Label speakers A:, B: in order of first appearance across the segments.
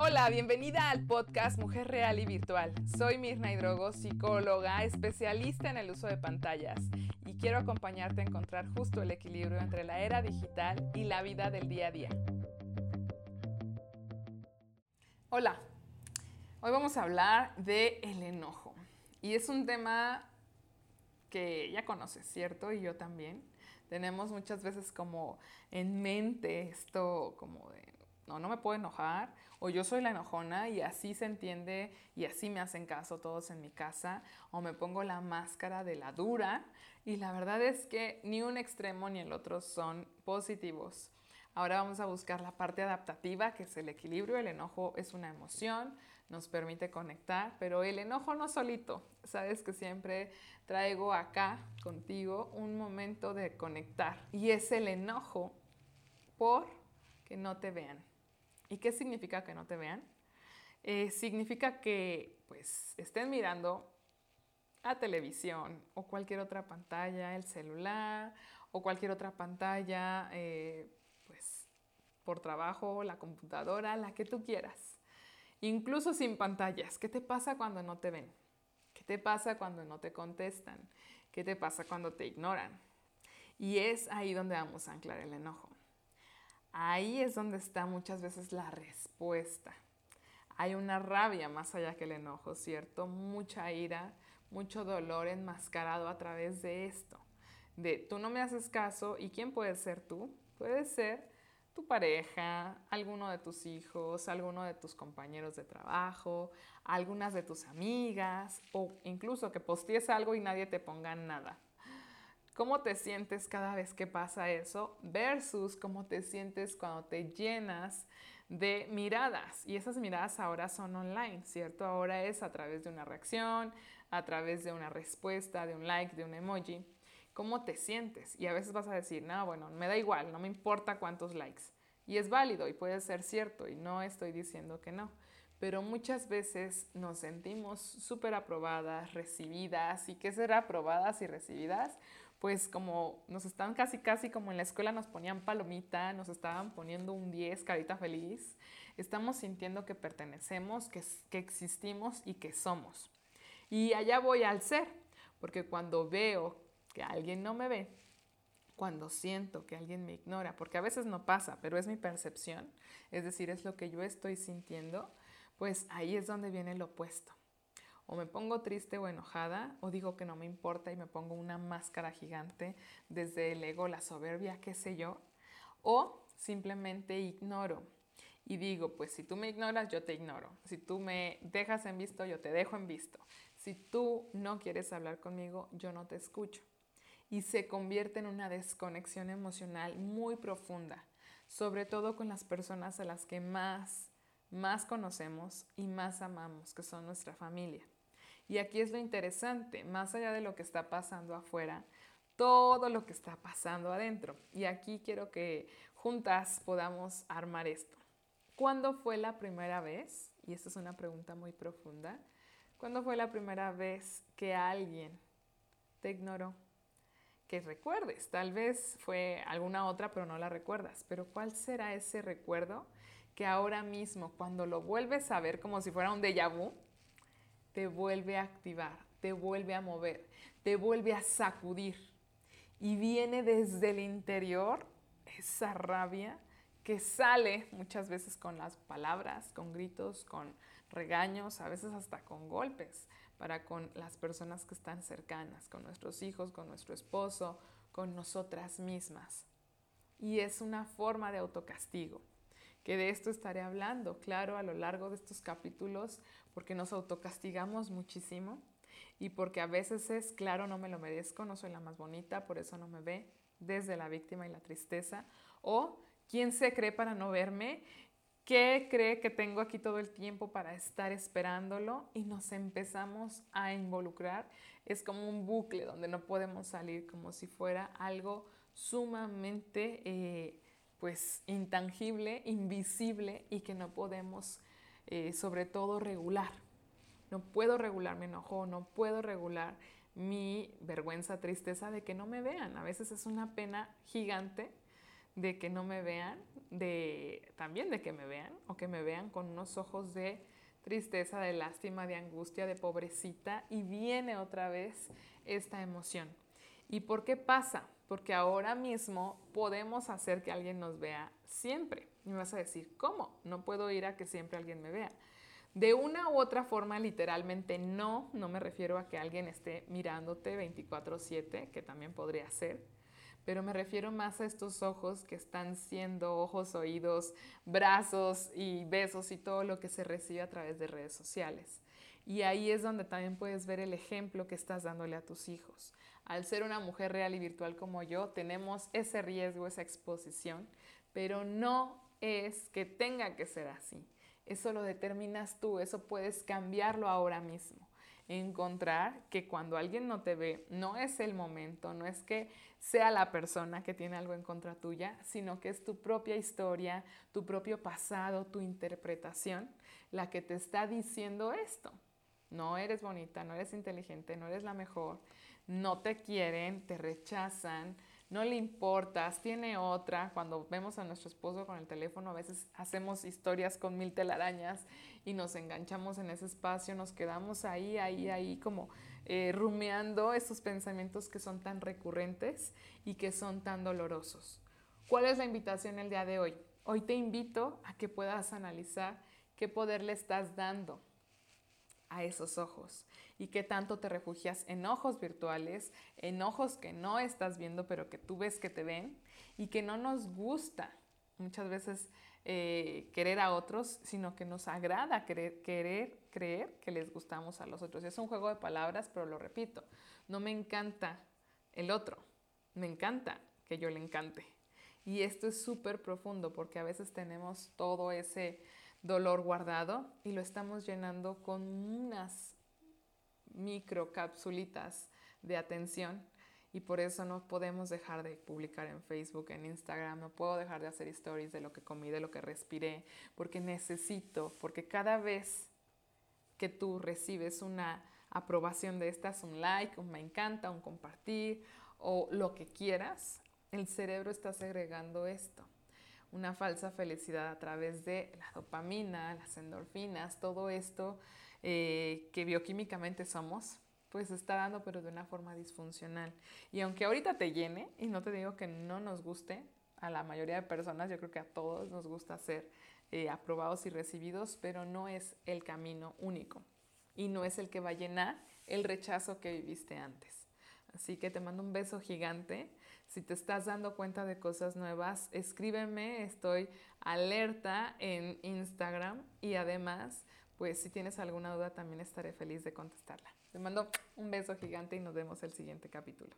A: Hola, bienvenida al podcast Mujer Real y Virtual. Soy Mirna Hidrogo, psicóloga, especialista en el uso de pantallas y quiero acompañarte a encontrar justo el equilibrio entre la era digital y la vida del día a día. Hola, hoy vamos a hablar de el enojo y es un tema que ya conoces, ¿cierto? Y yo también. Tenemos muchas veces como en mente esto como de no, no me puedo enojar, o yo soy la enojona y así se entiende y así me hacen caso todos en mi casa, o me pongo la máscara de la dura y la verdad es que ni un extremo ni el otro son positivos. Ahora vamos a buscar la parte adaptativa, que es el equilibrio. El enojo es una emoción, nos permite conectar, pero el enojo no solito. Sabes que siempre traigo acá contigo un momento de conectar y es el enojo por que no te vean. ¿Y qué significa que no te vean? Eh, significa que pues estén mirando a televisión o cualquier otra pantalla, el celular o cualquier otra pantalla, eh, pues por trabajo, la computadora, la que tú quieras. Incluso sin pantallas. ¿Qué te pasa cuando no te ven? ¿Qué te pasa cuando no te contestan? ¿Qué te pasa cuando te ignoran? Y es ahí donde vamos a anclar el enojo. Ahí es donde está muchas veces la respuesta. Hay una rabia más allá que el enojo, ¿cierto? Mucha ira, mucho dolor enmascarado a través de esto. De tú no me haces caso y ¿quién puede ser tú? Puede ser tu pareja, alguno de tus hijos, alguno de tus compañeros de trabajo, algunas de tus amigas o incluso que posties algo y nadie te ponga nada cómo te sientes cada vez que pasa eso versus cómo te sientes cuando te llenas de miradas. Y esas miradas ahora son online, ¿cierto? Ahora es a través de una reacción, a través de una respuesta, de un like, de un emoji. ¿Cómo te sientes? Y a veces vas a decir, no, bueno, me da igual, no me importa cuántos likes. Y es válido y puede ser cierto y no estoy diciendo que no pero muchas veces nos sentimos súper aprobadas, recibidas. ¿Y qué será aprobadas y recibidas? Pues como nos están casi, casi como en la escuela nos ponían palomita, nos estaban poniendo un 10, carita feliz. Estamos sintiendo que pertenecemos, que, que existimos y que somos. Y allá voy al ser, porque cuando veo que alguien no me ve, cuando siento que alguien me ignora, porque a veces no pasa, pero es mi percepción, es decir, es lo que yo estoy sintiendo, pues ahí es donde viene el opuesto. O me pongo triste o enojada, o digo que no me importa y me pongo una máscara gigante desde el ego, la soberbia, qué sé yo, o simplemente ignoro y digo, pues si tú me ignoras, yo te ignoro. Si tú me dejas en visto, yo te dejo en visto. Si tú no quieres hablar conmigo, yo no te escucho. Y se convierte en una desconexión emocional muy profunda, sobre todo con las personas a las que más más conocemos y más amamos, que son nuestra familia. Y aquí es lo interesante, más allá de lo que está pasando afuera, todo lo que está pasando adentro. Y aquí quiero que juntas podamos armar esto. ¿Cuándo fue la primera vez? Y esta es una pregunta muy profunda. ¿Cuándo fue la primera vez que alguien te ignoró? Que recuerdes, tal vez fue alguna otra, pero no la recuerdas. Pero ¿cuál será ese recuerdo que ahora mismo, cuando lo vuelves a ver como si fuera un déjà vu, te vuelve a activar, te vuelve a mover, te vuelve a sacudir. Y viene desde el interior esa rabia que sale muchas veces con las palabras, con gritos, con regaños, a veces hasta con golpes, para con las personas que están cercanas, con nuestros hijos, con nuestro esposo, con nosotras mismas. Y es una forma de autocastigo que de esto estaré hablando, claro, a lo largo de estos capítulos, porque nos autocastigamos muchísimo y porque a veces es, claro, no me lo merezco, no soy la más bonita, por eso no me ve, desde la víctima y la tristeza, o quién se cree para no verme, qué cree que tengo aquí todo el tiempo para estar esperándolo y nos empezamos a involucrar. Es como un bucle donde no podemos salir como si fuera algo sumamente... Eh, pues intangible, invisible y que no podemos eh, sobre todo regular. No puedo regular mi enojo, no puedo regular mi vergüenza, tristeza de que no me vean. A veces es una pena gigante de que no me vean, de también de que me vean o que me vean con unos ojos de tristeza, de lástima, de angustia, de pobrecita y viene otra vez esta emoción. ¿Y por qué pasa? Porque ahora mismo podemos hacer que alguien nos vea siempre. Y vas a decir, ¿cómo? No puedo ir a que siempre alguien me vea. De una u otra forma, literalmente no, no me refiero a que alguien esté mirándote 24/7, que también podría ser, pero me refiero más a estos ojos que están siendo ojos, oídos, brazos y besos y todo lo que se recibe a través de redes sociales. Y ahí es donde también puedes ver el ejemplo que estás dándole a tus hijos. Al ser una mujer real y virtual como yo, tenemos ese riesgo, esa exposición, pero no es que tenga que ser así. Eso lo determinas tú, eso puedes cambiarlo ahora mismo. Encontrar que cuando alguien no te ve, no es el momento, no es que sea la persona que tiene algo en contra tuya, sino que es tu propia historia, tu propio pasado, tu interpretación, la que te está diciendo esto. No eres bonita, no eres inteligente, no eres la mejor, no te quieren, te rechazan, no le importas, tiene otra. Cuando vemos a nuestro esposo con el teléfono, a veces hacemos historias con mil telarañas y nos enganchamos en ese espacio, nos quedamos ahí, ahí, ahí, como eh, rumeando esos pensamientos que son tan recurrentes y que son tan dolorosos. ¿Cuál es la invitación el día de hoy? Hoy te invito a que puedas analizar qué poder le estás dando a esos ojos y qué tanto te refugias en ojos virtuales, en ojos que no estás viendo pero que tú ves que te ven y que no nos gusta muchas veces eh, querer a otros, sino que nos agrada querer, querer creer que les gustamos a los otros. Es un juego de palabras, pero lo repito, no me encanta el otro, me encanta que yo le encante. Y esto es súper profundo porque a veces tenemos todo ese dolor guardado y lo estamos llenando con unas microcapsulitas de atención. Y por eso no podemos dejar de publicar en Facebook, en Instagram, no puedo dejar de hacer stories de lo que comí, de lo que respiré, porque necesito, porque cada vez que tú recibes una aprobación de estas, un like, un me encanta, un compartir o lo que quieras, el cerebro está segregando esto una falsa felicidad a través de la dopamina, las endorfinas, todo esto eh, que bioquímicamente somos, pues está dando pero de una forma disfuncional. Y aunque ahorita te llene, y no te digo que no nos guste, a la mayoría de personas, yo creo que a todos nos gusta ser eh, aprobados y recibidos, pero no es el camino único y no es el que va a llenar el rechazo que viviste antes. Así que te mando un beso gigante. Si te estás dando cuenta de cosas nuevas, escríbeme, estoy alerta en Instagram y además, pues si tienes alguna duda también estaré feliz de contestarla. Te mando un beso gigante y nos vemos el siguiente capítulo.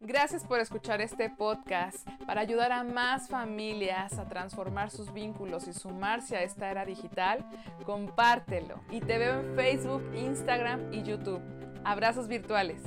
A: Gracias por escuchar este podcast. Para ayudar a más familias a transformar sus vínculos y sumarse a esta era digital, compártelo. Y te veo en Facebook, Instagram y YouTube. Abrazos virtuales.